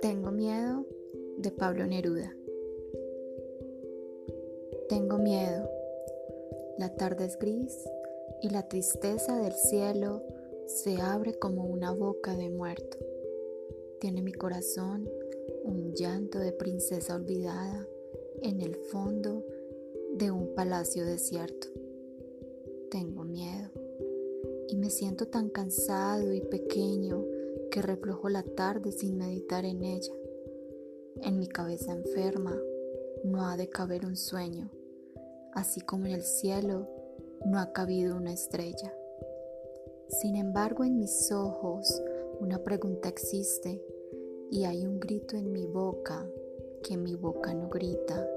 Tengo miedo de Pablo Neruda. Tengo miedo. La tarde es gris y la tristeza del cielo se abre como una boca de muerto. Tiene mi corazón un llanto de princesa olvidada en el fondo de un palacio desierto. Tengo miedo me siento tan cansado y pequeño que reflejo la tarde sin meditar en ella. En mi cabeza enferma no ha de caber un sueño, así como en el cielo no ha cabido una estrella. Sin embargo, en mis ojos una pregunta existe y hay un grito en mi boca que mi boca no grita.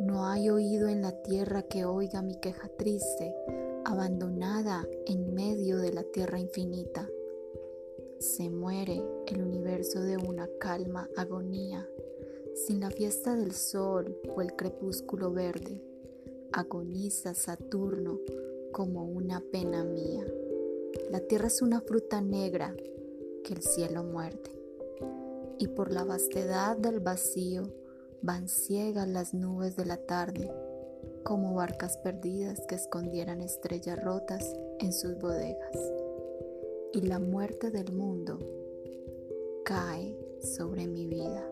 No hay oído en la tierra que oiga mi queja triste, abandonada en medio de la tierra infinita. Se muere el universo de una calma agonía, sin la fiesta del sol o el crepúsculo verde. Agoniza Saturno como una pena mía. La tierra es una fruta negra que el cielo muerde y por la vastedad del vacío van ciegas las nubes de la tarde, como barcas perdidas que escondieran estrellas rotas en sus bodegas. Y la muerte del mundo cae sobre mi vida.